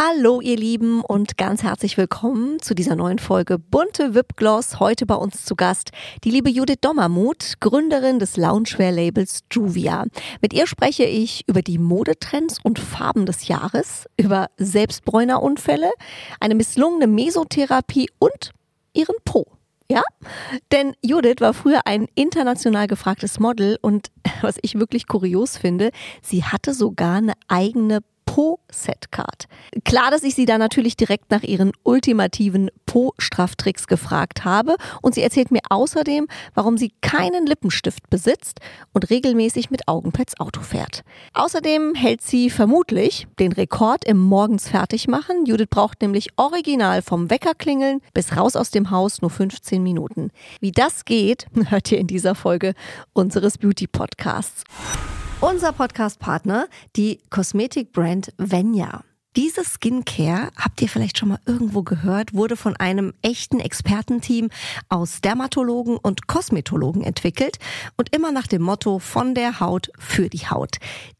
Hallo ihr Lieben und ganz herzlich willkommen zu dieser neuen Folge Bunte Wipgloss. Heute bei uns zu Gast die liebe Judith Dommermuth, Gründerin des Loungewear-Labels Juvia. Mit ihr spreche ich über die Modetrends und Farben des Jahres, über Selbstbräunerunfälle, eine misslungene Mesotherapie und ihren Po. Ja, denn Judith war früher ein international gefragtes Model und was ich wirklich kurios finde, sie hatte sogar eine eigene Po-Setcard. Klar, dass ich sie da natürlich direkt nach ihren ultimativen Po-Strafftricks gefragt habe und sie erzählt mir außerdem, warum sie keinen Lippenstift besitzt und regelmäßig mit Augenpads Auto fährt. Außerdem hält sie vermutlich den Rekord im Morgens fertigmachen. Judith braucht nämlich original vom Wecker klingeln bis raus aus dem Haus nur 15 Minuten. Wie das geht, hört ihr in dieser Folge unseres Beauty Podcasts. Unser Podcast-Partner, die Kosmetikbrand Venya. Diese Skincare, habt ihr vielleicht schon mal irgendwo gehört, wurde von einem echten Expertenteam aus Dermatologen und Kosmetologen entwickelt und immer nach dem Motto von der Haut für die Haut.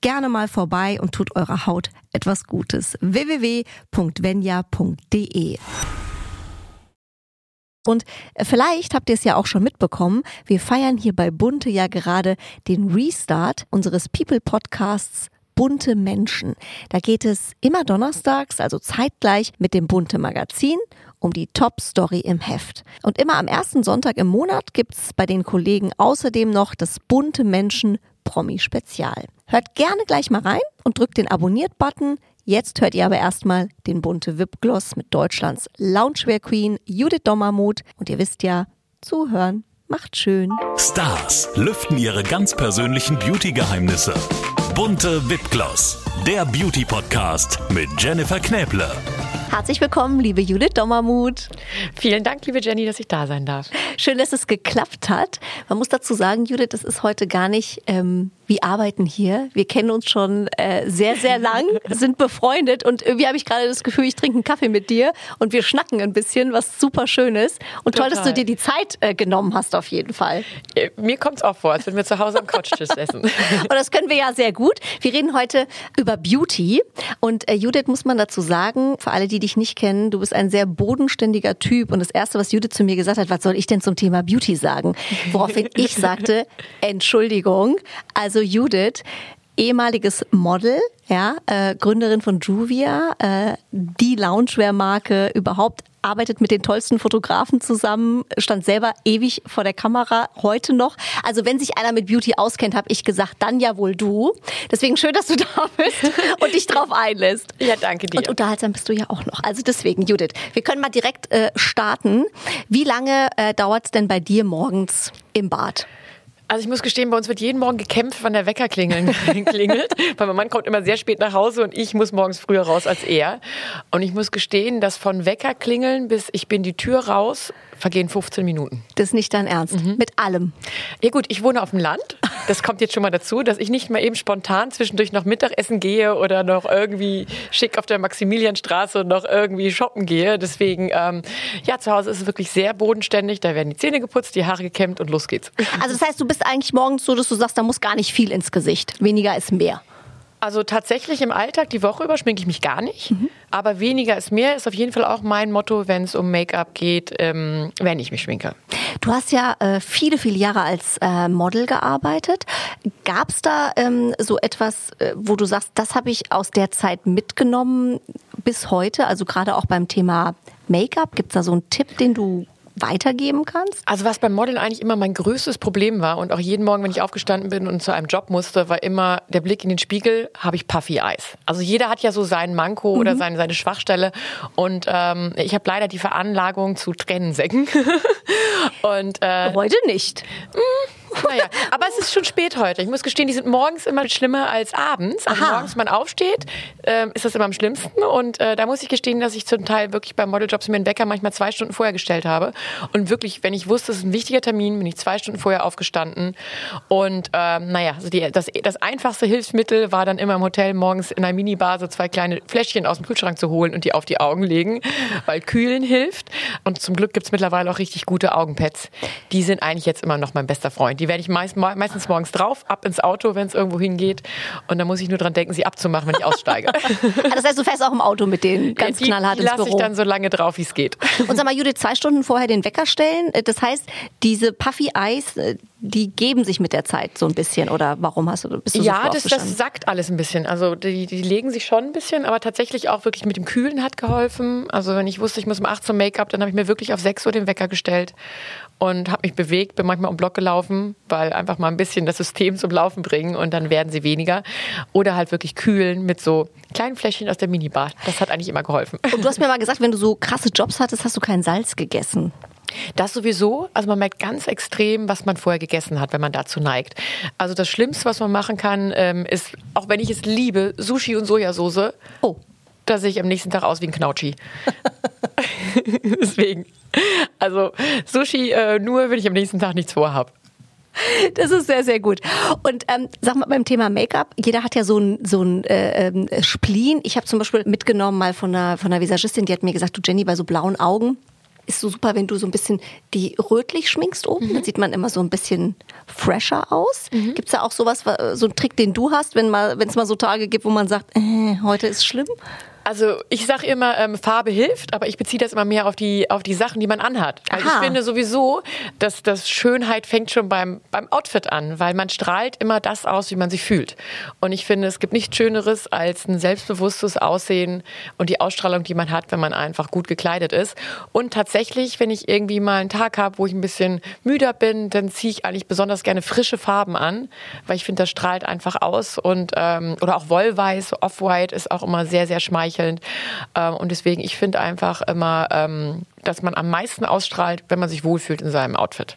gerne mal vorbei und tut eurer Haut etwas Gutes. www.venya.de und vielleicht habt ihr es ja auch schon mitbekommen, wir feiern hier bei Bunte ja gerade den Restart unseres People Podcasts Bunte Menschen. Da geht es immer donnerstags, also zeitgleich mit dem Bunte Magazin um die Top-Story im Heft. Und immer am ersten Sonntag im Monat gibt's bei den Kollegen außerdem noch das Bunte Menschen Promi-Spezial. Hört gerne gleich mal rein und drückt den Abonniert-Button. Jetzt hört ihr aber erstmal den bunte Wipgloss mit Deutschlands Loungewear Queen Judith Dommermuth. Und ihr wisst ja, zuhören macht schön. Stars lüften ihre ganz persönlichen Beauty-Geheimnisse. Bunte Wipgloss, der Beauty-Podcast mit Jennifer Knäble. Herzlich willkommen, liebe Judith Dommermuth. Vielen Dank, liebe Jenny, dass ich da sein darf. Schön, dass es geklappt hat. Man muss dazu sagen, Judith, das ist heute gar nicht ähm, wir arbeiten hier. Wir kennen uns schon äh, sehr, sehr lang, sind befreundet und irgendwie habe ich gerade das Gefühl, ich trinke einen Kaffee mit dir und wir schnacken ein bisschen, was super schön ist. Und Total. toll, dass du dir die Zeit äh, genommen hast, auf jeden Fall. Äh, mir kommt es auch vor, als würden wir zu Hause am Couchtisch essen. und das können wir ja sehr gut. Wir reden heute über Beauty und äh, Judith muss man dazu sagen, für alle, die dich nicht kennen, du bist ein sehr bodenständiger Typ und das Erste, was Judith zu mir gesagt hat, was soll ich denn zum Thema Beauty sagen? Woraufhin ich sagte, Entschuldigung, also Judith, ehemaliges Model, ja, äh, Gründerin von Juvia, äh, die Loungewear-Marke überhaupt, arbeitet mit den tollsten Fotografen zusammen, stand selber ewig vor der Kamera, heute noch. Also wenn sich einer mit Beauty auskennt, habe ich gesagt, dann ja wohl du. Deswegen schön, dass du da bist und dich drauf einlässt. Ja, danke dir. Und unterhaltsam bist du ja auch noch. Also deswegen, Judith, wir können mal direkt äh, starten. Wie lange äh, dauert es denn bei dir morgens im Bad? Also ich muss gestehen, bei uns wird jeden Morgen gekämpft, wann der Wecker klingeln, klingelt. Weil mein Mann kommt immer sehr spät nach Hause und ich muss morgens früher raus als er. Und ich muss gestehen, dass von Wecker klingeln bis ich bin die Tür raus vergehen 15 Minuten. Das ist nicht dein Ernst. Mhm. Mit allem. Ja gut, ich wohne auf dem Land. Das kommt jetzt schon mal dazu, dass ich nicht mal eben spontan zwischendurch noch Mittagessen gehe oder noch irgendwie schick auf der Maximilianstraße noch irgendwie shoppen gehe. Deswegen, ähm, ja, zu Hause ist es wirklich sehr bodenständig. Da werden die Zähne geputzt, die Haare gekämmt und los geht's. Also das heißt, du bist eigentlich morgens so, dass du sagst, da muss gar nicht viel ins Gesicht. Weniger ist mehr. Also tatsächlich im Alltag die Woche über schminke ich mich gar nicht. Mhm. Aber weniger ist mehr ist auf jeden Fall auch mein Motto, wenn es um Make-up geht, ähm, wenn ich mich schminke. Du hast ja äh, viele, viele Jahre als äh, Model gearbeitet. Gab es da ähm, so etwas, äh, wo du sagst, das habe ich aus der Zeit mitgenommen bis heute? Also gerade auch beim Thema Make-up. Gibt es da so einen Tipp, den du weitergeben kannst? Also was beim Modeln eigentlich immer mein größtes Problem war und auch jeden Morgen, wenn ich aufgestanden bin und zu einem Job musste, war immer der Blick in den Spiegel, habe ich Puffy Eyes. Also jeder hat ja so seinen Manko mhm. oder seine, seine Schwachstelle und ähm, ich habe leider die Veranlagung zu Tränensäcken. und äh, Heute nicht. Mh, hm, Naja, aber es ist schon spät heute. Ich muss gestehen, die sind morgens immer schlimmer als abends. Also Aha. morgens, wenn man aufsteht, ähm, ist das immer am schlimmsten. Und äh, da muss ich gestehen, dass ich zum Teil wirklich bei Modeljobs mir einen Wecker manchmal zwei Stunden vorher gestellt habe. Und wirklich, wenn ich wusste, es ist ein wichtiger Termin, bin ich zwei Stunden vorher aufgestanden. Und ähm, naja, also die, das, das einfachste Hilfsmittel war dann immer im Hotel morgens in einer Minibar so zwei kleine Fläschchen aus dem Kühlschrank zu holen und die auf die Augen legen, weil kühlen hilft. Und zum Glück gibt's mittlerweile auch richtig gute Augenpads. Die sind eigentlich jetzt immer noch mein bester Freund. Die werde ich meist, meistens morgens drauf, ab ins Auto, wenn es irgendwo hingeht. Und dann muss ich nur dran denken, sie abzumachen, wenn ich aussteige. Ah, Das heißt, du fährst auch im Auto mit denen ganz die, knallhart die ins lasse ich Büro. dann so lange drauf, wie es geht. Und sag mal, Judith, zwei Stunden vorher den Wecker stellen. äh, Das heißt, diese Puffy Eyes, äh, die geben sich mit der Zeit so ein bisschen. Oder warum hast du, bist du so Ja, früh das, das sackt alles ein bisschen. Also die, die legen sich schon ein bisschen, aber tatsächlich auch wirklich mit dem Kühlen hat geholfen. Also wenn ich wusste, ich muss um 8 zum Make-up, dann habe ich mir wirklich auf 6 Uhr den Wecker gestellt und habe mich bewegt, bin manchmal um Block gelaufen, weil einfach mal ein bisschen das System zum Laufen bringen und dann werden sie weniger. Oder halt wirklich kühlen mit so kleinen Fläschchen aus der Minibar. Das hat eigentlich immer geholfen. Und du hast mir mal gesagt, wenn du so krasse Jobs hattest, hast du kein Salz gegessen. Das sowieso. Also man merkt ganz extrem, was man vorher gegessen hat, wenn man dazu neigt. Also das Schlimmste, was man machen kann, ähm, ist, auch wenn ich es liebe, Sushi und Sojasauce. Oh. Da sehe ich am nächsten Tag aus wie ein Knautschi. Deswegen. Also Sushi äh, nur, wenn ich am nächsten Tag nichts vorhab. Das ist sehr, sehr gut. Und ähm, sag mal beim Thema Make-up, jeder hat ja so ein, so ein äh, ähm, Spleen. Ich habe zum Beispiel mitgenommen mal von einer, von einer Visagistin, die hat mir gesagt, du Jenny, bei so blauen Augen ist so super, wenn du so ein bisschen die rötlich schminkst oben, dann sieht man immer so ein bisschen fresher aus. Gibt's da auch sowas, wa- so einen Trick, den du hast, wenn mal, wenn es mal so Tage gibt, wo man sagt, äh, heute ist schlimm? Also ich sage immer, ähm, Farbe hilft, aber ich beziehe das immer mehr auf die, auf die Sachen, die man anhat. Also Aha. ich finde sowieso, dass das Schönheit fängt schon beim, beim Outfit an, weil man strahlt immer das aus, wie man sich fühlt. Und ich finde, es gibt nichts Schöneres als ein selbstbewusstes Aussehen und die Ausstrahlung, die man hat, wenn man einfach gut gekleidet ist. Und tatsächlich, wenn ich irgendwie mal einen Tag habe, wo ich ein bisschen müder bin, dann ziehe ich eigentlich besonders gerne frische Farben an, weil ich finde, das strahlt einfach aus. Und ähm, oder auch Wollweiß, Off-White ist auch immer sehr, sehr schmeichelnd. Ähm, und deswegen, ich finde einfach immer, ähm, dass man am meisten ausstrahlt, wenn man sich wohlfühlt in seinem Outfit.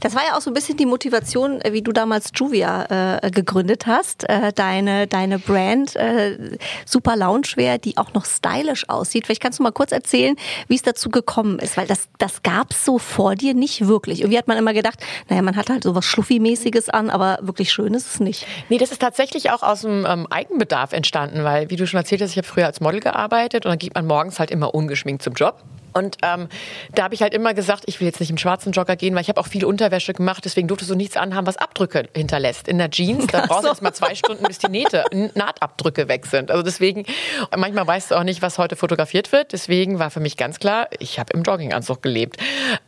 Das war ja auch so ein bisschen die Motivation, äh, wie du damals Juvia äh, gegründet hast. Äh, deine, deine Brand äh, Super Loungewear, die auch noch stylisch aussieht. Vielleicht kannst du mal kurz erzählen, wie es dazu gekommen ist, weil das, das gab's so vor dir nicht wirklich. Irgendwie hat man immer gedacht, naja, man hat halt so was Schluffi-mäßiges an, aber wirklich schön ist es nicht. Nee, das ist tatsächlich auch aus dem ähm, Eigenbedarf entstanden, weil, wie du schon erzählt hast, ich habe früher als Model gearbeitet und dann geht man morgens halt immer ungeschminkt zum Job. Und ähm, da habe ich halt immer gesagt, ich will jetzt nicht im schwarzen Jogger gehen, weil ich habe auch viel Unterwäsche gemacht, deswegen durftest du nichts anhaben, was Abdrücke hinterlässt. In der Jeans, da brauchst du erst mal zwei Stunden, bis die Nähte, Nahtabdrücke weg sind. Also deswegen, manchmal weißt du auch nicht, was heute fotografiert wird. Deswegen war für mich ganz klar, ich habe im Jogginganzug gelebt.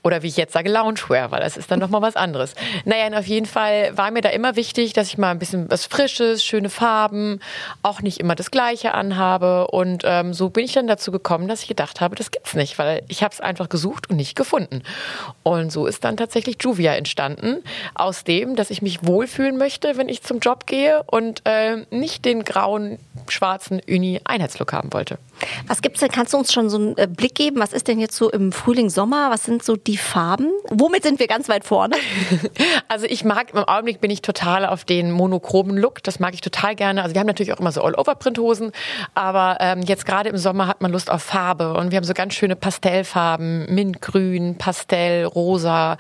Oder wie ich jetzt sage, Loungewear, weil das ist dann nochmal was anderes. Naja, und auf jeden Fall war mir da immer wichtig, dass ich mal ein bisschen was Frisches, schöne Farben, auch nicht immer das Gleiche anhabe. Und ähm, so bin ich dann dazu gekommen, dass ich gedacht habe, das gibt's nicht, weil ich habe es einfach gesucht und nicht gefunden. Und so ist dann tatsächlich Juvia entstanden, aus dem, dass ich mich wohlfühlen möchte, wenn ich zum Job gehe und äh, nicht den grauen, schwarzen Uni-Einheitslook haben wollte. Was gibt's denn? Kannst du uns schon so einen äh, Blick geben? Was ist denn jetzt so im Frühling, Sommer? Was sind so die Farben? Womit sind wir ganz weit vorne? Also ich mag, im Augenblick bin ich total auf den monochromen Look. Das mag ich total gerne. Also wir haben natürlich auch immer so All-Over-Print-Hosen, aber ähm, jetzt gerade im Sommer hat man Lust auf Farbe und wir haben so ganz schöne Pastellfarben, Mintgrün, Pastell, Rosa.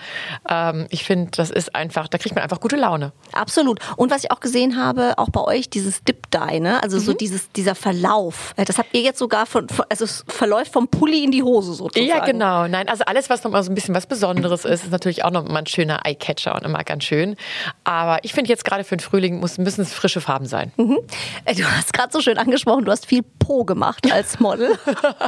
Ähm, ich finde, das ist einfach, da kriegt man einfach gute Laune. Absolut. Und was ich auch gesehen habe, auch bei euch, dieses Dip Dye, ne? Also Mhm. so dieses, dieser Verlauf. Äh, Das habt ihr jetzt sogar von, von also es verläuft vom Pulli in die Hose sozusagen. Ja, genau. Nein, also alles, was noch mal so ein bisschen was Besonderes ist, ist natürlich auch noch mal ein schöner Eyecatcher und immer ganz schön. Aber ich finde jetzt gerade für den Frühling muss, müssen es frische Farben sein. Äh, Du hast gerade so schön angesprochen, du hast viel Po gemacht als Model.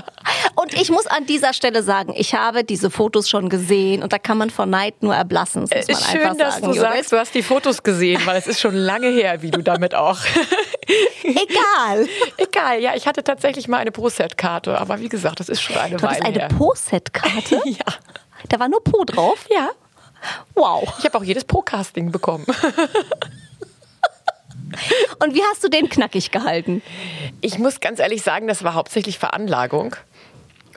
und ich muss an dieser Stelle sagen, ich habe diese Fotos schon gesehen und da kann man vor Neid nur erblassen. Das muss man Ist schön, dass sagen, du sagst, du hast die Fotos gesehen, weil es ist schon lange her, wie du damit auch. Egal. Egal, ja, ich hatte tatsächlich mal eine Pro-Set-Karte, aber wie gesagt, das ist schon eine Du Weile eine her. Po-Set-Karte? Ja. Da war nur Po drauf? Ja, Wow. ich habe auch jedes Pro-Casting bekommen. Und wie hast du den knackig gehalten? Ich muss ganz ehrlich sagen, das war hauptsächlich Veranlagung.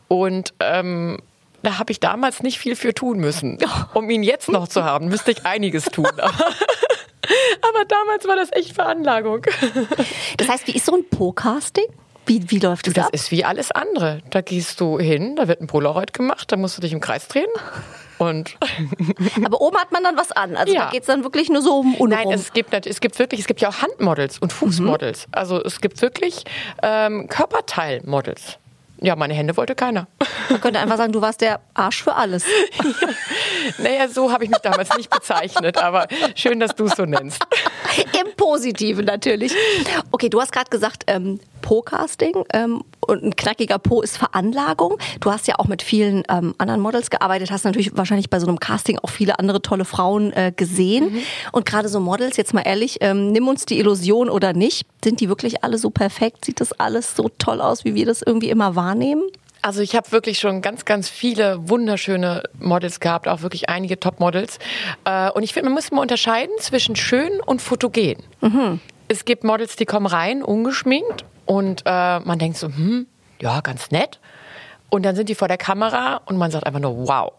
Und ähm, da habe ich damals nicht viel für tun müssen. Um ihn jetzt noch zu haben, müsste ich einiges tun. Aber, damals war das echt Veranlagung. Das heißt, wie ist so ein Po-Casting? Wie, wie läuft das, Das ab? ist wie alles andere. Da gehst du hin, da wird ein Polaroid gemacht, da musst du dich im Kreis drehen. Und Aber oben hat man dann was an. Also Ja. da geht es dann wirklich nur so um unrum. Nein, es gibt, es gibt wirklich, es gibt ja auch Handmodels und Fußmodels. Also es gibt wirklich ähm, Körperteilmodels. Ja, meine Hände wollte keiner. Man könnte einfach sagen, du warst der Arsch für alles. Naja, so habe ich mich damals nicht bezeichnet, aber schön, dass du es so nennst. Im Positiven natürlich. Okay, du hast gerade gesagt, ähm, Po-Casting ähm, und ein knackiger Po ist Veranlagung. Du hast ja auch mit vielen ähm, anderen Models gearbeitet, hast natürlich wahrscheinlich bei so einem Casting auch viele andere tolle Frauen äh, gesehen. Und gerade so Models, jetzt mal ehrlich, ähm, nimm uns die Illusion oder nicht, sind die wirklich alle so perfekt? Sieht das alles so toll aus, wie wir das irgendwie immer wahrnehmen? Also ich habe wirklich schon ganz, ganz viele wunderschöne Models gehabt, auch wirklich einige Top-Models. Äh, Und ich finde, man muss immer unterscheiden zwischen schön und fotogen. Es gibt Models, die kommen rein, ungeschminkt und äh, man denkt so, hm, ja, ganz nett. Und dann sind die vor der Kamera und man sagt einfach nur, wow.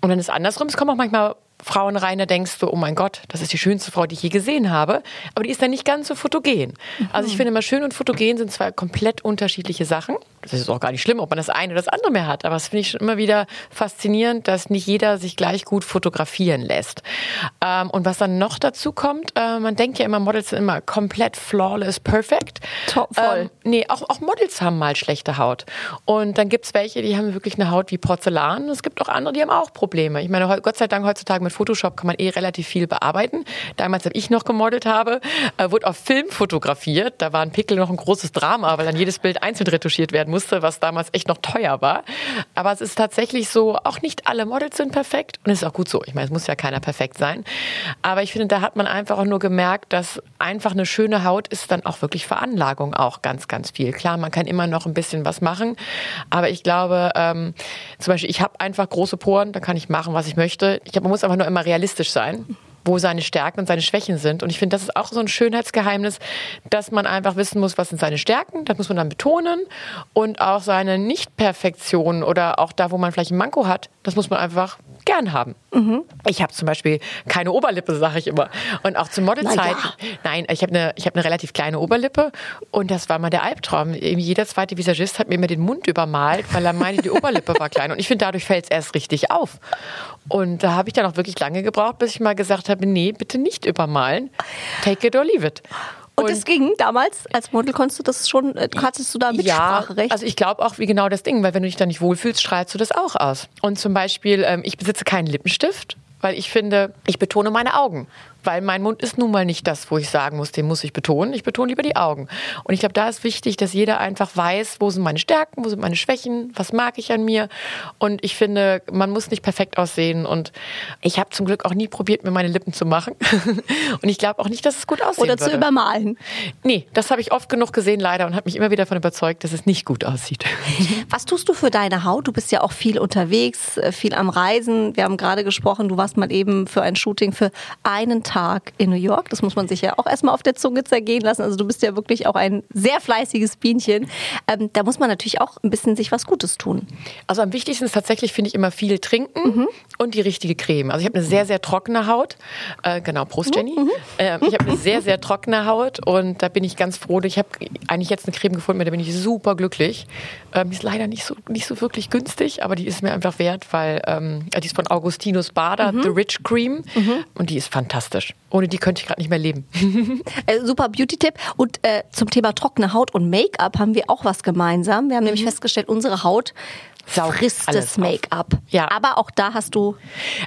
Und dann ist andersrum, es kommen auch manchmal Frauen rein, da denkst du, oh mein Gott, das ist die schönste Frau, die ich je gesehen habe. Aber die ist dann nicht ganz so fotogen. Also ich finde immer, schön und fotogen sind zwei komplett unterschiedliche Sachen. Das ist auch gar nicht schlimm, ob man das eine oder das andere mehr hat. Aber das finde ich schon immer wieder faszinierend, dass nicht jeder sich gleich gut fotografieren lässt. Ähm, und was dann noch dazu kommt, äh, man denkt ja immer, Models sind immer komplett flawless, perfect. Top, voll. Ähm, nee, auch, auch Models haben mal schlechte Haut. Und dann gibt's welche, die haben wirklich eine Haut wie Porzellan. Es gibt auch andere, die haben auch Probleme. Ich meine, Gott sei Dank heutzutage mit Photoshop kann man eh relativ viel bearbeiten. Damals, als ich noch gemodelt habe, äh, wurde auf Film fotografiert. Da war ein Pickel noch ein großes Drama, weil dann jedes Bild einzeln retuschiert werden musste, was damals echt noch teuer war. Aber es ist tatsächlich so, auch nicht alle Models sind perfekt. Und es ist auch gut so. Ich meine, es muss ja keiner perfekt sein. Aber ich finde, da hat man einfach auch nur gemerkt, dass einfach eine schöne Haut ist dann auch wirklich Veranlagung auch ganz, ganz viel. Klar, man kann immer noch ein bisschen was machen. Aber ich glaube, ähm, zum Beispiel, ich habe einfach große Poren, da kann ich machen, was ich möchte. Ich hab, man muss einfach nur immer realistisch sein wo seine Stärken und seine Schwächen sind. Und ich finde, das ist auch so ein Schönheitsgeheimnis, dass man einfach wissen muss, was sind seine Stärken, das muss man dann betonen. Und auch seine Nicht-Perfektion oder auch da, wo man vielleicht ein Manko hat, das muss man einfach gern haben. Ich habe zum Beispiel keine Oberlippe, sage ich immer. Und auch zu Modelzeiten. Na Nein, ich habe eine hab eine relativ kleine Oberlippe und das war mal der Albtraum. Jeder zweite Visagist hat mir immer den Mund übermalt, weil er meinte, die Oberlippe war klein. Und ich finde, dadurch fällt es erst richtig auf. Und da habe ich dann auch wirklich lange gebraucht, bis ich mal gesagt habe, nee, bitte nicht übermalen. Take it or leave it. Und, das ging damals, als Model konntest du das schon, äh, hattest du da Mitspracherecht? Ja, also ich glaube auch, wie genau das Ding, weil wenn du dich da nicht wohlfühlst, strahlst du das auch aus. Und zum Beispiel, ähm, ich besitze keinen Lippenstift, weil ich finde, ich betone meine Augen. Weil mein Mund ist nun mal nicht das, wo ich sagen muss, den muss ich betonen. Ich betone lieber die Augen. Und ich glaube, da ist wichtig, dass jeder einfach weiß, wo sind meine Stärken, wo sind meine Schwächen, was mag ich an mir. Und ich finde, man muss nicht perfekt aussehen. Und ich habe zum Glück auch nie probiert, mir meine Lippen zu machen. Und ich glaube auch nicht, dass es gut aussehen Oder zu würde. übermalen. Nee, das habe ich oft genug gesehen leider und habe mich immer wieder davon überzeugt, dass es nicht gut aussieht. Was tust du für deine Haut? Du bist ja auch viel unterwegs, äh, viel am Reisen. Wir haben gerade gesprochen, du warst mal eben für ein Shooting für einen Tag in New York. Das muss man sich ja auch erstmal auf der Zunge zergehen lassen. Also du bist ja wirklich auch ein sehr fleißiges Bienchen. Ähm, da muss man natürlich auch ein bisschen sich was Gutes tun. Also am wichtigsten ist tatsächlich, finde ich, immer viel trinken und die richtige Creme. Also ich habe eine sehr, sehr trockene Haut. Äh, genau, Prost Jenny. Ähm, ich habe eine sehr, sehr trockene Haut und da bin ich ganz froh. Ich habe eigentlich jetzt eine Creme gefunden, mit der bin ich super glücklich. Ähm, die ist leider nicht so, nicht so wirklich günstig, aber die ist mir einfach wert, weil ähm, die ist von Augustinus Bader, The Rich Cream. Und die ist fantastisch. Ohne die könnte ich gerade nicht mehr leben. Äh, super Beauty-Tipp. Und äh, zum Thema trockene Haut und Make-up haben wir auch was gemeinsam. Wir haben nämlich festgestellt, unsere Haut Saugt frisst das. Make-up. Ja. Aber auch da hast du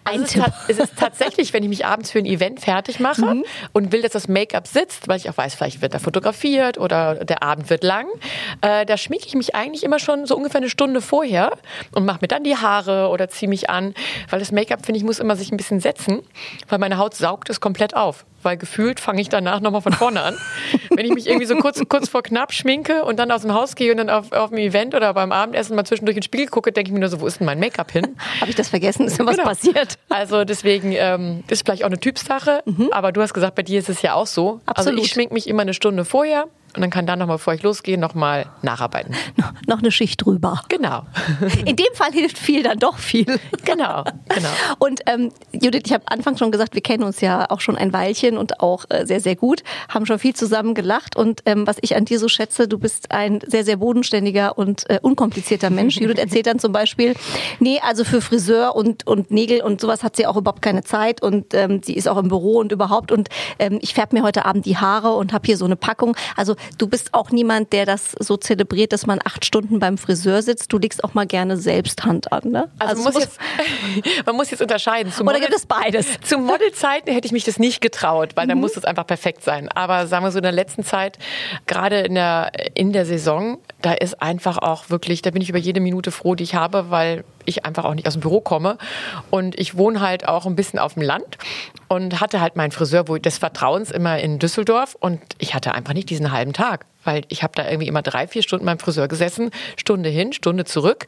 einen Also es, Tipp. ist ta- es ist tatsächlich, wenn ich mich abends für ein Event fertig mache und will, dass das Make-up sitzt, weil ich auch weiß, vielleicht wird da fotografiert oder der Abend wird lang, äh, da schminke ich mich eigentlich immer schon so ungefähr eine Stunde vorher und mache mir dann die Haare oder ziehe mich an, weil das Make-up, finde ich, muss immer sich ein bisschen setzen, weil meine Haut saugt es komplett auf. Weil gefühlt fange ich danach nochmal von vorne an. Wenn ich mich irgendwie so kurz, kurz vor knapp schminke und dann aus dem Haus gehe und dann auf, auf ein Event oder beim Abendessen mal zwischendurch in den Spiegel gucke, denke ich mir nur so, wo ist denn mein Make-up hin? Habe ich das vergessen? Ist mir was Genau. passiert? Also deswegen ähm, ist vielleicht auch eine Typsache, aber du hast gesagt, bei dir ist es ja auch so. Absolut. Also ich schmink mich immer eine Stunde vorher, und dann kann dann nochmal, bevor ich losgehe, nochmal nacharbeiten. Noch eine Schicht drüber. Genau. In dem Fall hilft viel dann doch viel. Genau, genau. Und ähm, Judith, ich habe anfangs schon gesagt, wir kennen uns ja auch schon ein Weilchen und auch äh, sehr, sehr gut, haben schon viel zusammen gelacht. Und ähm, was ich an dir so schätze, du bist ein sehr, sehr bodenständiger und äh, unkomplizierter Mensch. Judith erzählt dann zum Beispiel, nee, also für Friseur und, und Nägel und sowas hat sie auch überhaupt keine Zeit und ähm, sie ist auch im Büro und überhaupt. Und ähm, ich färbe mir heute Abend die Haare und habe hier so eine Packung. Also du bist auch niemand, der das so zelebriert, dass man acht Stunden beim Friseur sitzt. Du legst auch mal gerne selbst Hand an, ne? Also, es man, muss jetzt, man muss jetzt unterscheiden. Zu Oder Model- gibt es beides? Zu Modelzeiten hätte ich mich das nicht getraut, weil da muss es einfach perfekt sein. Aber sagen wir so in der letzten Zeit, gerade in der, in der Saison, da ist einfach auch wirklich, da bin ich über jede Minute froh, die ich habe, weil ich einfach auch nicht aus dem Büro komme. Und ich wohne halt auch ein bisschen auf dem Land und hatte halt meinen Friseur des Vertrauens immer in Düsseldorf und ich hatte einfach nicht diesen halben Tag. Weil ich habe da irgendwie immer drei, vier Stunden beim Friseur gesessen, Stunde hin, Stunde zurück.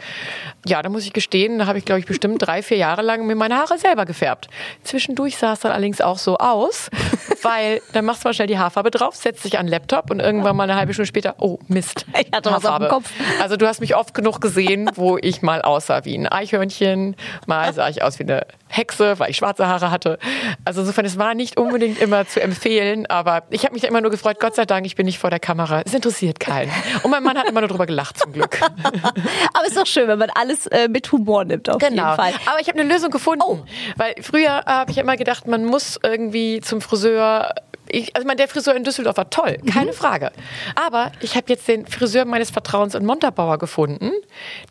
Ja, da muss ich gestehen, da habe ich, glaube ich, bestimmt drei, vier Jahre lang mir meine Haare selber gefärbt. Zwischendurch sah es dann allerdings auch so aus, weil dann machst du mal schnell die Haarfarbe drauf, setzt dich an den Laptop und irgendwann mal eine halbe Stunde später, oh Mist, Ich hatte was auf dem Kopf. Also du hast mich oft genug gesehen, wo ich mal aussah wie ein Eichhörnchen, mal sah ich aus wie eine Hexe, weil ich schwarze Haare hatte. Also insofern, es war nicht unbedingt immer zu empfehlen, aber ich habe mich da immer nur gefreut, Gott sei Dank, ich bin nicht vor der Kamera. Es interessiert keinen. Und mein Mann hat immer nur drüber gelacht, zum Glück. Aber ist doch schön, wenn man alles äh, mit Humor nimmt, auf jeden Fall. Aber ich habe eine Lösung gefunden. Weil früher habe ich immer gedacht, man muss irgendwie zum Friseur. Ich, also mein, der Friseur in Düsseldorf war toll, keine Frage. Aber ich habe jetzt den Friseur meines Vertrauens in Montabaur gefunden.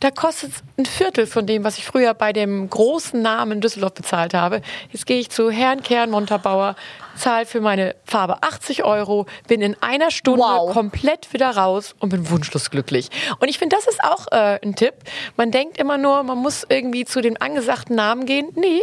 Da kostet es ein Viertel von dem, was ich früher bei dem großen Namen in Düsseldorf bezahlt habe. Jetzt gehe ich zu Herrn Kern Montabaur, zahle für meine Farbe 80 Euro, bin in einer Stunde Wow. komplett wieder raus und bin wunschlos glücklich. Und ich finde, das ist auch äh, ein Tipp. Man denkt immer nur, man muss irgendwie zu den angesagten Namen gehen. Nee,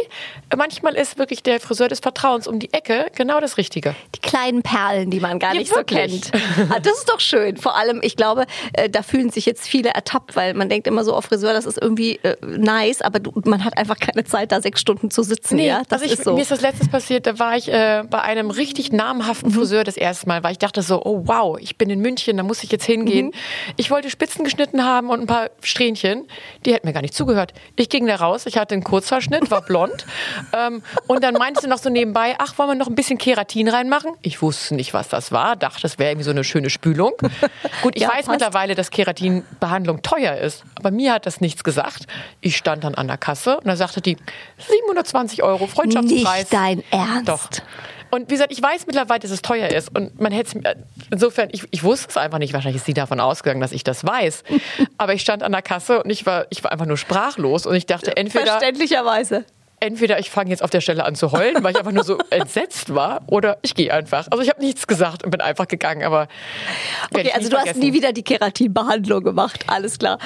manchmal ist wirklich der Friseur des Vertrauens um die Ecke genau das Richtige. Die kleinen Perlen, die man gar Ja, nicht so wirklich. kennt. Ah, Das ist doch schön. Vor allem, ich glaube, äh, da fühlen sich jetzt viele ertappt, weil man denkt immer so auf Friseur, das ist irgendwie äh, nice, aber du, man hat einfach keine Zeit, da sechs Stunden zu sitzen. ja, das also ich, ist so. mir ist das letztes passiert, da war ich äh, bei einem richtig namhaften Friseur das erste Mal, weil ich dachte so, oh wow, ich bin in München, da muss ich jetzt hingehen. Ich wollte Spitzen geschnitten haben und ein paar Strähnchen. Die hätten mir gar nicht zugehört. Ich ging da raus, ich hatte einen Kurzhaarschnitt, war blond. ähm, und dann meinte sie noch so nebenbei, ach, wollen wir noch ein bisschen Keratin reinmachen? Ich wusste nicht, was das war, dachte, das wäre irgendwie so eine schöne Spülung. Gut, ich Ja, weiß passt. mittlerweile, dass Keratinbehandlung teuer ist, aber mir hat das nichts gesagt. Ich stand dann an der Kasse und da sagte die 720 Euro Freundschaftspreis. Nicht dein Ernst. Doch. Und wie gesagt, ich weiß mittlerweile, dass es teuer ist. Und man hätte es, insofern, ich, ich wusste es einfach nicht. Wahrscheinlich ist sie davon ausgegangen, dass ich das weiß. Aber ich stand an der Kasse und ich war, ich war einfach nur sprachlos. Und ich dachte, entweder, Verständlicherweise. Entweder ich fange jetzt auf der Stelle an zu heulen, weil ich einfach nur so entsetzt war, oder ich gehe einfach. Also ich habe nichts gesagt und bin einfach gegangen. Aber Okay, also du hast vergessen. nie wieder die Keratinbehandlung gemacht. Alles klar.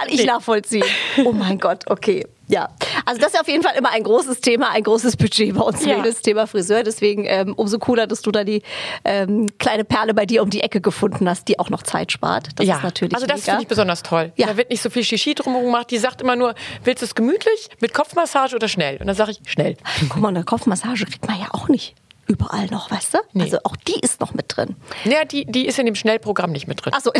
Kann ich Nee. nachvollziehen. Oh mein Gott, okay. Ja, also das ist auf jeden Fall immer ein großes Thema, ein großes Budget bei uns Ja. Mädels, Thema Friseur. Deswegen ähm, umso cooler, dass du da die ähm, kleine Perle bei dir um die Ecke gefunden hast, die auch noch Zeit spart. Das ja, ist natürlich also das finde ich besonders toll. Ja. Da wird nicht so viel Shishi drumherum gemacht. Die sagt immer nur, willst du es gemütlich, mit Kopfmassage oder schnell? Und dann sage ich, schnell. Guck mal, eine Kopfmassage kriegt man ja auch nicht überall noch, weißt du? Nee. Also auch die ist noch mit drin. Ja, die, die ist in dem Schnellprogramm nicht mit drin. Achso,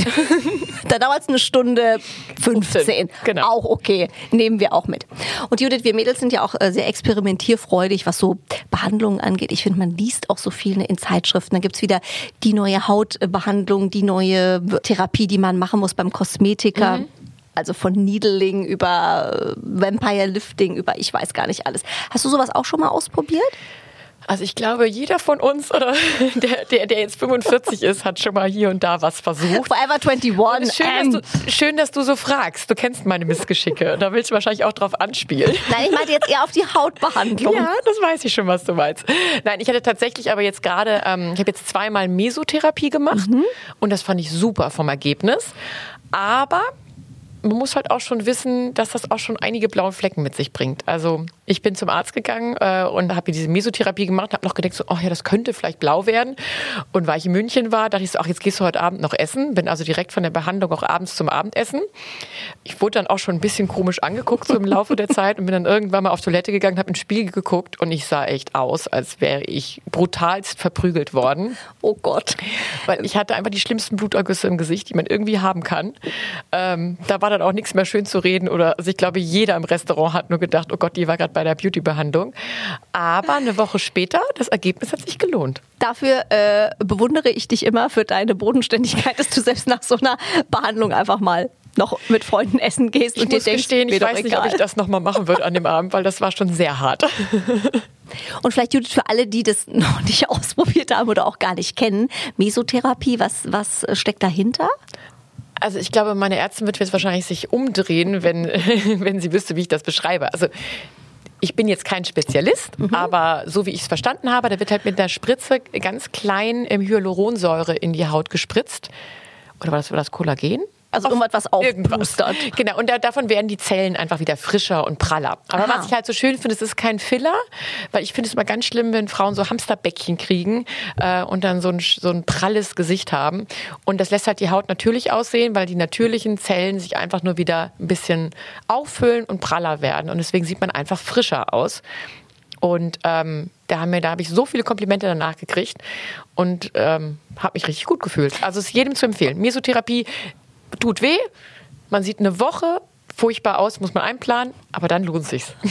da dauert es eine Stunde 15. 15, genau. Auch okay, nehmen wir auch mit. Und Judith, wir Mädels sind ja auch äh, sehr experimentierfreudig, was so Behandlungen angeht. Ich finde, man liest auch so viel ne, in Zeitschriften. Dann gibt's wieder die neue Hautbehandlung, die neue Therapie, die man machen muss beim Kosmetiker. Mhm. Also von Needling über äh, Vampire Lifting, über ich weiß gar nicht alles. Hast du sowas auch schon mal ausprobiert? Also ich glaube, jeder von uns oder der, der, der jetzt 45 ist, hat schon mal hier und da was versucht. Forever 21. Und es ist schön, ähm, dass du, schön, dass du so fragst. Du kennst meine Missgeschicke. Da willst du wahrscheinlich auch drauf anspielen. Nein, ich meinte jetzt eher auf die Hautbehandlung. Ja, das weiß ich schon, was du meinst. Nein, ich hatte tatsächlich aber jetzt gerade, ähm, ich habe jetzt zweimal Mesotherapie gemacht und das fand ich super vom Ergebnis. Aber man muss halt auch schon wissen, dass das auch schon einige blaue Flecken mit sich bringt. Also Ich bin zum Arzt gegangen äh, und habe diese Mesotherapie gemacht, habe noch gedacht, so, oh ja, das könnte vielleicht blau werden. Und weil ich in München war, dachte ich so, ach, jetzt gehst du heute Abend noch essen. Bin also direkt von der Behandlung auch abends zum Abendessen. Ich wurde dann auch schon ein bisschen komisch angeguckt so im Laufe der Zeit und bin dann irgendwann mal auf Toilette gegangen, habe in den Spiegel geguckt und ich sah echt aus, als wäre ich brutalst verprügelt worden. Oh Gott. Weil ich hatte einfach die schlimmsten Blutergüsse im Gesicht, die man irgendwie haben kann. Ähm, da war dann auch nichts mehr schön zu reden oder also ich glaube, jeder im Restaurant hat nur gedacht, oh Gott, die war gerade bei der Beauty-Behandlung. Aber eine Woche später, das Ergebnis hat sich gelohnt. Dafür äh, bewundere ich dich immer für deine Bodenständigkeit, dass du selbst nach so einer Behandlung einfach mal noch mit Freunden essen gehst ich und dir denkst, gestehen, ich weiß nicht, egal. ob ich das nochmal machen würde an dem Abend, weil das war schon sehr hart. Und vielleicht, Judith, für alle, die das noch nicht ausprobiert haben oder auch gar nicht kennen, Mesotherapie, was, was steckt dahinter? Also ich glaube, meine Ärztin wird jetzt wahrscheinlich sich umdrehen, wenn, wenn sie wüsste, wie ich das beschreibe. Also ich bin jetzt kein Spezialist, aber so wie ich es verstanden habe, da wird halt mit der Spritze ganz klein ähm, Hyaluronsäure in die Haut gespritzt. Oder war das, war das Kollagen? Also irgendwas, was aufplustert. Genau, und da, davon werden die Zellen einfach wieder frischer und praller. Aber Aha. was ich halt so schön finde, es ist kein Filler, weil ich finde es immer ganz schlimm, wenn Frauen so Hamsterbäckchen kriegen äh, und dann so ein, so ein pralles Gesicht haben. Und das lässt halt die Haut natürlich aussehen, weil die natürlichen Zellen sich einfach nur wieder ein bisschen auffüllen und praller werden. Und deswegen sieht man einfach frischer aus. Und ähm, da haben mir, da habe ich so viele Komplimente danach gekriegt und ähm, habe mich richtig gut gefühlt. Also es ist jedem zu empfehlen. Mesotherapie tut weh, man sieht eine Woche furchtbar aus, muss man einplanen, aber dann lohnt sich's.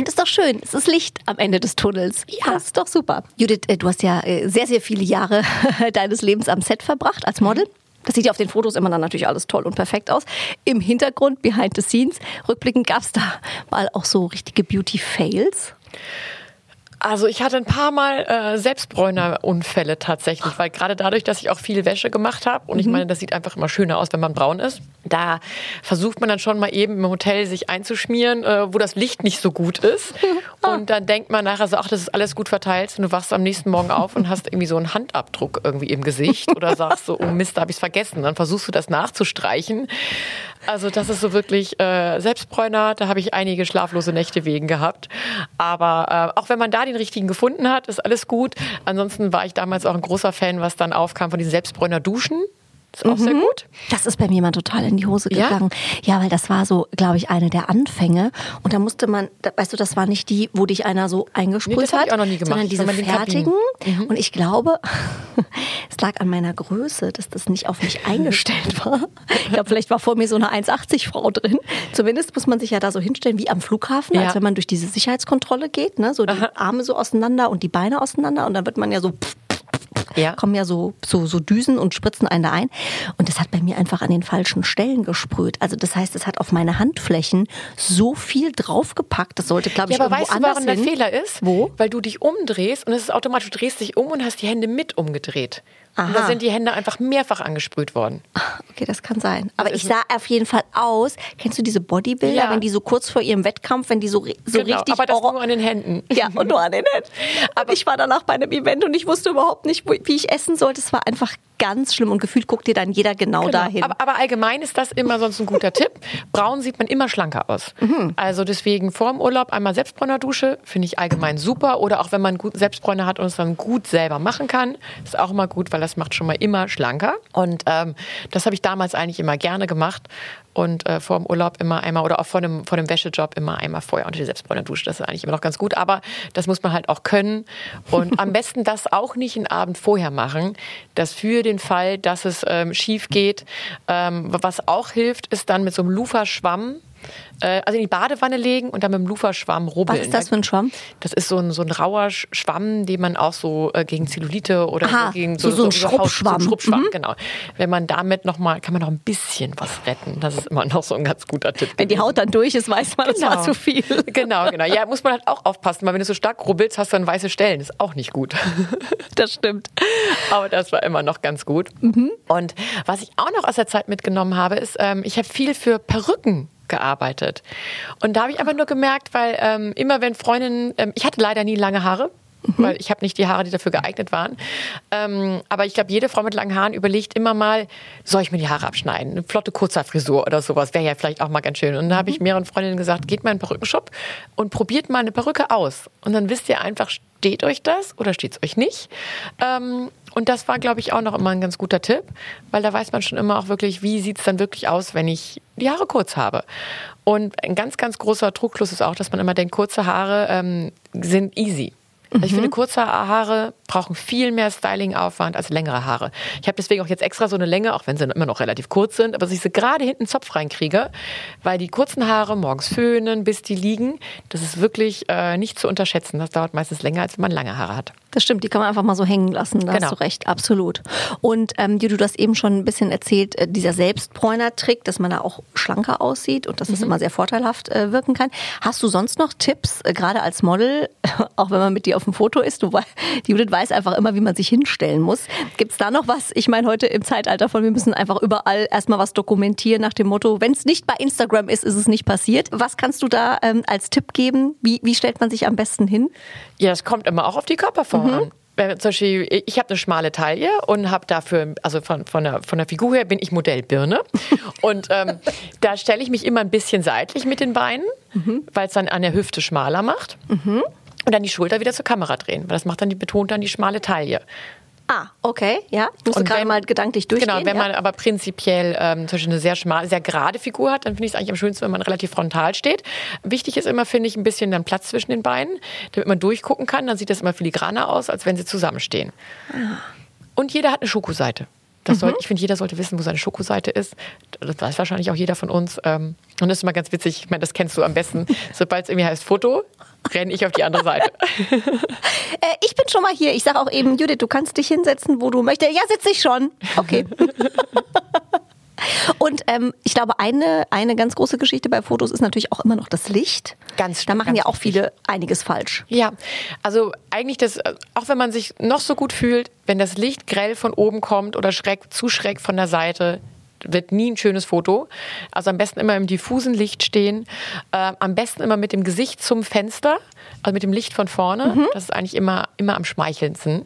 Das ist doch schön. Es ist Licht am Ende des Tunnels. Ja, das ist doch super. Judith, äh, du hast ja äh, sehr, sehr viele Jahre deines Lebens am Set verbracht als Model. Das sieht ja auf den Fotos immer dann natürlich alles toll und perfekt aus. Im Hintergrund, behind the scenes, rückblickend gab es da mal auch so richtige Beauty-Fails. Also ich hatte ein paar Mal äh, Selbstbräunerunfälle tatsächlich, weil gerade dadurch, dass ich auch viel Wäsche gemacht habe und ich meine, das sieht einfach immer schöner aus, wenn man braun ist. Da versucht man dann schon mal eben im Hotel sich einzuschmieren, äh, wo das Licht nicht so gut ist. Und dann denkt man nachher so, ach, das ist alles gut verteilt. Und du wachst am nächsten Morgen auf und hast irgendwie so einen Handabdruck irgendwie im Gesicht oder sagst so, oh Mist, da habe ich es vergessen. Dann versuchst du das nachzustreichen. Also das ist so wirklich äh, Selbstbräuner, da habe ich einige schlaflose Nächte wegen gehabt. Aber äh, auch wenn man da den richtigen gefunden hat, ist alles gut. Ansonsten war ich damals auch ein großer Fan, was dann aufkam von diesen Selbstbräuner Duschen. Ist auch sehr gut. Das ist bei mir mal total in die Hose Ja? gegangen. Ja, weil das war so, glaube ich, eine der Anfänge. Und da musste man, da, weißt du, das war nicht die, wo dich einer so eingesprüht Nee, das hat, ich auch noch nie gemacht. sondern diese fertigen. Kabinen- Und ich glaube, es lag an meiner Größe, dass das nicht auf mich eingestellt war. Ich glaube, vielleicht war vor mir so eine 1,80 Frau drin. Zumindest muss man sich ja da so hinstellen wie am Flughafen, Ja. als wenn man durch diese Sicherheitskontrolle geht, ne? so die Arme so auseinander und die Beine auseinander und dann wird man ja so pff, Ja. kommen ja so, so, so Düsen und spritzen einen da ein. Und das hat bei mir einfach an den falschen Stellen gesprüht. Also das heißt, es hat auf meine Handflächen so viel draufgepackt. Das sollte, glaube ich, Ja, aber weißt du, warum der. Fehler ist? Wo? Weil du dich umdrehst und es ist automatisch, du drehst dich um und hast die Hände mit umgedreht. Und da sind die Hände einfach mehrfach angesprüht worden. Okay, das kann sein. Aber Das ich sah auf jeden Fall aus. Kennst du diese Bodybuilder, Ja. wenn die so kurz vor ihrem Wettkampf, wenn die so, so Genau, richtig aber das nur an den Händen. Ja, und nur an den Händen. Aber ich war danach bei einem Event und ich wusste überhaupt nicht, wo- wie ich essen sollte. Es war einfach ganz schlimm und gefühlt guckt dir dann jeder genau, Genau. dahin. Aber, aber allgemein ist das immer sonst ein guter Tipp. Braun sieht man immer schlanker aus. Mhm. Also deswegen vor dem Urlaub einmal Selbstbräunerdusche, finde ich allgemein super. Oder auch wenn man gut Selbstbräuner hat und es dann gut selber machen kann, ist auch immer gut, weil das macht schon mal immer schlanker. Und ähm, das habe ich damals eigentlich immer gerne gemacht. Und äh, vor dem Urlaub immer einmal oder auch vor dem, vor dem Wäschejob immer einmal vorher unter die Selbstbräunerdusche. Das ist eigentlich immer noch ganz gut. Aber das muss man halt auch können. Und am besten das auch nicht einen Abend vorher machen. Das für den Fall, dass es ähm, schief geht. Ähm, was auch hilft, ist dann mit so einem Lufa-Schwamm also in die Badewanne legen und dann mit dem Lufa-Schwamm rubbeln. Was ist das für ein Schwamm? Das ist so ein, so ein rauer Sch- Schwamm, den man auch so äh, gegen Zellulite oder Aha, so gegen so- so ein Haut- Schrubbschwamm. So ein Schrubbschwamm, Mhm. genau. Wenn man damit noch mal, kann man noch ein bisschen was retten. Das ist immer noch so ein ganz guter Tipp. Wenn die Haut dann durch ist, weiß man, das war zu viel. Genau, genau. Ja, muss man halt auch aufpassen, weil wenn du so stark rubbelst, hast du dann weiße Stellen. Ist auch nicht gut. Das stimmt. Aber das war immer noch ganz gut. Und was ich auch noch aus der Zeit mitgenommen habe, ist, ähm, ich habe viel für Perücken gearbeitet. Und da habe ich einfach nur gemerkt, weil ähm, immer wenn Freundinnen, ähm, ich hatte leider nie lange Haare. mhm. weil ich habe nicht die Haare, die dafür geeignet waren. Ähm, aber ich glaube, jede Frau mit langen Haaren überlegt immer mal, soll ich mir die Haare abschneiden? Eine flotte Kurzhaarfrisur oder sowas wäre ja vielleicht auch mal ganz schön. Und da habe ich mhm. mehreren Freundinnen gesagt, geht mal in den Perückenshop und probiert mal eine Perücke aus. Und dann wisst ihr einfach, steht euch das oder steht es euch nicht? Ähm, und das war, glaube ich, auch noch immer ein ganz guter Tipp, weil da weiß man schon immer auch wirklich, wie sieht es dann wirklich aus, wenn ich die Haare kurz habe. Und ein ganz, ganz großer Trugschluss ist auch, dass man immer denkt, kurze Haare ähm, sind easy. Also ich finde, mhm. kurze Haare brauchen viel mehr Stylingaufwand als längere Haare. Ich habe deswegen auch jetzt extra so eine Länge, auch wenn sie immer noch relativ kurz sind, aber dass ich sie gerade hinten Zopf reinkriege, weil die kurzen Haare morgens föhnen, bis die liegen, das ist wirklich äh, nicht zu unterschätzen. Das dauert meistens länger, als wenn man lange Haare hat. Das stimmt, die kann man einfach mal so hängen lassen. Da genau. hast du recht, absolut. Und ähm, du hast eben schon ein bisschen erzählt, äh, dieser Selbstbräuner-Trick, dass man da auch schlanker aussieht und dass das mhm. immer sehr vorteilhaft äh, wirken kann. Hast du sonst noch Tipps, äh, gerade als Model, auch wenn man mit dir auf dem Foto ist? Du, die Judith weiß einfach immer, wie man sich hinstellen muss. Gibt es da noch was? Ich meine, heute im Zeitalter von, wir müssen einfach überall erstmal was dokumentieren nach dem Motto, wenn es nicht bei Instagram ist, ist es nicht passiert. Was kannst du da ähm, als Tipp geben? Wie, wie stellt man sich am besten hin? Ja, es kommt immer auch auf die Körperform mhm. an zum Beispiel, ich habe eine schmale Taille und habe dafür, also von, von, der, von der Figur her bin ich Modell Birne. und ähm, da stelle ich mich immer ein bisschen seitlich mit den Beinen, mhm. weil es dann an der Hüfte schmaler macht. Mhm. Und dann die Schulter wieder zur Kamera drehen, weil das macht dann die, betont dann die schmale Taille. Ah, okay, ja. Musst du gerade mal gedanklich durchgehen. Genau, wenn ja. man aber prinzipiell ähm, zum Beispiel eine sehr schmale, sehr gerade Figur hat, dann finde ich es eigentlich am schönsten, wenn man relativ frontal steht. Wichtig ist immer, finde ich, ein bisschen dann Platz zwischen den Beinen, damit man durchgucken kann. Dann sieht das immer filigraner aus, als wenn sie zusammenstehen. Ah. Und jeder hat eine Schokoseite. Das soll, mhm. Ich finde, jeder sollte wissen, wo seine Schokoseite ist. Das weiß wahrscheinlich auch jeder von uns. Ähm, und das ist immer ganz witzig. Ich meine, das kennst du am besten. Sobald es irgendwie heißt Foto, renne ich auf die andere Seite. äh, ich bin schon mal hier. Ich sage auch eben, Judith, du kannst dich hinsetzen, wo du möchtest. Ja, sitze ich schon. Okay. Und ähm, ich glaube, eine, eine ganz große Geschichte bei Fotos ist natürlich auch immer noch das Licht. Ganz Da machen ja auch viele einiges falsch. Ja, also eigentlich das, auch wenn man sich noch so gut fühlt, wenn das Licht grell von oben kommt oder schräg, zu schräg von der Seite, wird nie ein schönes Foto. Also am besten immer im diffusen Licht stehen. Äh, am besten immer mit dem Gesicht zum Fenster, also mit dem Licht von vorne. Mhm. Das ist eigentlich immer, immer am schmeichelndsten.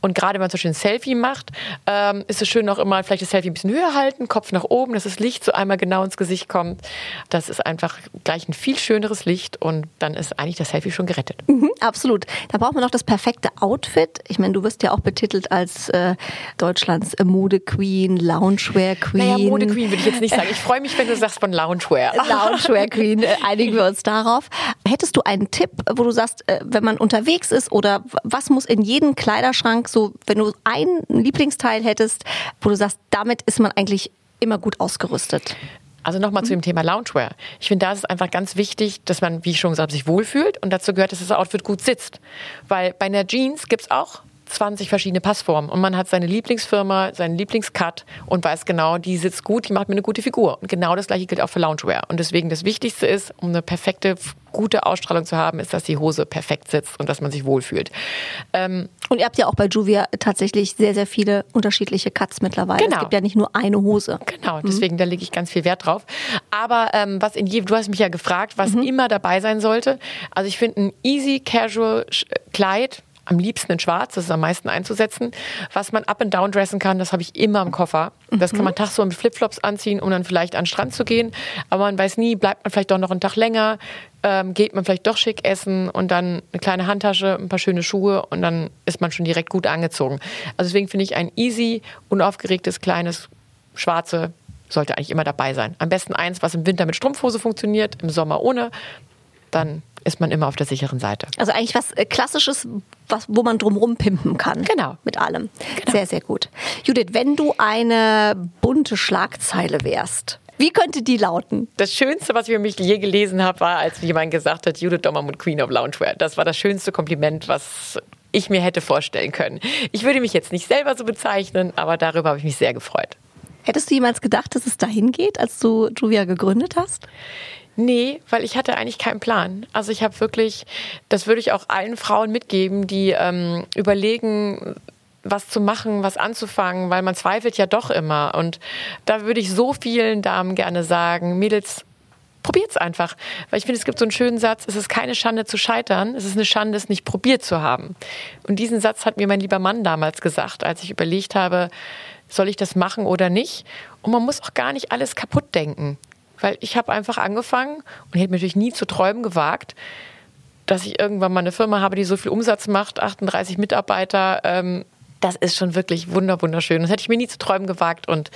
Und gerade wenn man zum Beispiel ein Selfie macht, ähm, ist es schön auch immer vielleicht das Selfie ein bisschen höher halten, Kopf nach oben, dass das Licht so einmal genau ins Gesicht kommt. Das ist einfach gleich ein viel schöneres Licht und dann ist eigentlich das Selfie schon gerettet. Mhm, absolut. Da braucht man noch das perfekte Outfit. Ich meine, du wirst ja auch betitelt als äh, Deutschlands Mode-Queen, Loungewear-Queen. Naja, Mode-Queen würde ich jetzt nicht sagen. Ich freue mich, wenn du sagst von Loungewear. Loungewear-Queen, äh, einigen wir uns darauf. Hättest du einen Tipp, wo du sagst, äh, wenn man unterwegs ist oder was muss in jedem Kleiderschrank so, wenn du ein Lieblingsteil hättest, wo du sagst, damit ist man eigentlich immer gut ausgerüstet? Also nochmal mhm. zu dem Thema Loungewear. Ich finde, da ist es einfach ganz wichtig, dass man, wie ich schon gesagt habe, sich wohlfühlt und dazu gehört, dass das Outfit gut sitzt. Weil bei einer Jeans gibt es auch 20 verschiedene Passformen und man hat seine Lieblingsfirma, seinen Lieblingscut und weiß genau, die sitzt gut, die macht mir eine gute Figur. Und genau das gleiche gilt auch für Loungewear. Und deswegen das Wichtigste ist, um eine perfekte, gute Ausstrahlung zu haben, ist, dass die Hose perfekt sitzt und dass man sich wohlfühlt. Ähm und ihr habt ja auch bei Juvia tatsächlich sehr, sehr viele unterschiedliche Cuts mittlerweile. Genau. Es gibt ja nicht nur eine Hose. Genau, mhm. deswegen mhm. da lege ich ganz viel Wert drauf. Aber ähm, was in je, du hast mich ja gefragt, was mhm. immer dabei sein sollte. Also ich finde ein easy casual Kleid am liebsten in Schwarz, das ist am meisten einzusetzen. Was man up and down dressen kann, das habe ich immer im Koffer. Das kann man mhm. tagsüber mit Flipflops anziehen, um dann vielleicht an den Strand zu gehen. Aber man weiß nie, bleibt man vielleicht doch noch einen Tag länger, ähm, geht man vielleicht doch schick essen und dann eine kleine Handtasche, ein paar schöne Schuhe und dann ist man schon direkt gut angezogen. Also deswegen finde ich ein easy, unaufgeregtes, kleines, schwarze sollte eigentlich immer dabei sein. Am besten eins, was im Winter mit Strumpfhose funktioniert, im Sommer ohne. Dann ist man immer auf der sicheren Seite. Also eigentlich was äh, Klassisches, was, wo man drumherum pimpen kann. Genau. Mit allem. Genau. Sehr, sehr gut. Judith, wenn du eine bunte Schlagzeile wärst, wie könnte die lauten? Das Schönste, was ich für mich je gelesen habe, war, als jemand gesagt hat, Judith Dommermund, Queen of Loungewear. Das war das schönste Kompliment, was ich mir hätte vorstellen können. Ich würde mich jetzt nicht selber so bezeichnen, aber darüber habe ich mich sehr gefreut. Hättest du jemals gedacht, dass es dahin geht, als du Juvia gegründet hast? Nee, weil ich hatte eigentlich keinen Plan. Also ich habe wirklich, das würde ich auch allen Frauen mitgeben, die ähm, überlegen, was zu machen, was anzufangen, weil man zweifelt ja doch immer. Und da würde ich so vielen Damen gerne sagen, Mädels, probiert's einfach. Weil ich finde, es gibt so einen schönen Satz, es ist keine Schande zu scheitern, es ist eine Schande, es nicht probiert zu haben. Und diesen Satz hat mir mein lieber Mann damals gesagt, als ich überlegt habe, soll ich das machen oder nicht? Und man muss auch gar nicht alles kaputt denken. Weil ich habe einfach angefangen und hätte mir natürlich nie zu träumen gewagt, dass ich irgendwann mal eine Firma habe, die so viel Umsatz macht, 38 Mitarbeiter. Ähm, das ist schon wirklich wunderschön. Das hätte ich mir nie zu träumen gewagt. Und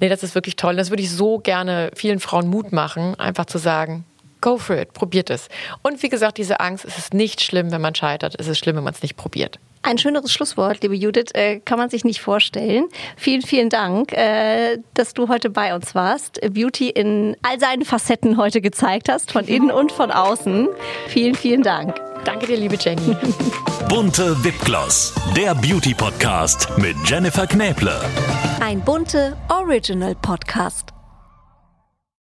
nee, das ist wirklich toll. Das würde ich so gerne vielen Frauen Mut machen, einfach zu sagen, go for it, probiert es. Und wie gesagt, diese Angst, es ist nicht schlimm, wenn man scheitert. Es ist schlimm, wenn man es nicht probiert. Ein schöneres Schlusswort, liebe Judith, äh, kann man sich nicht vorstellen. Vielen, vielen Dank, äh, dass du heute bei uns warst. Beauty in all seinen Facetten heute gezeigt hast, von innen und von außen. Vielen, vielen Dank. Danke dir, liebe Jenny. Bunte Wipgloss, der Beauty Podcast mit Jennifer Knäble. Ein bunte Original Podcast.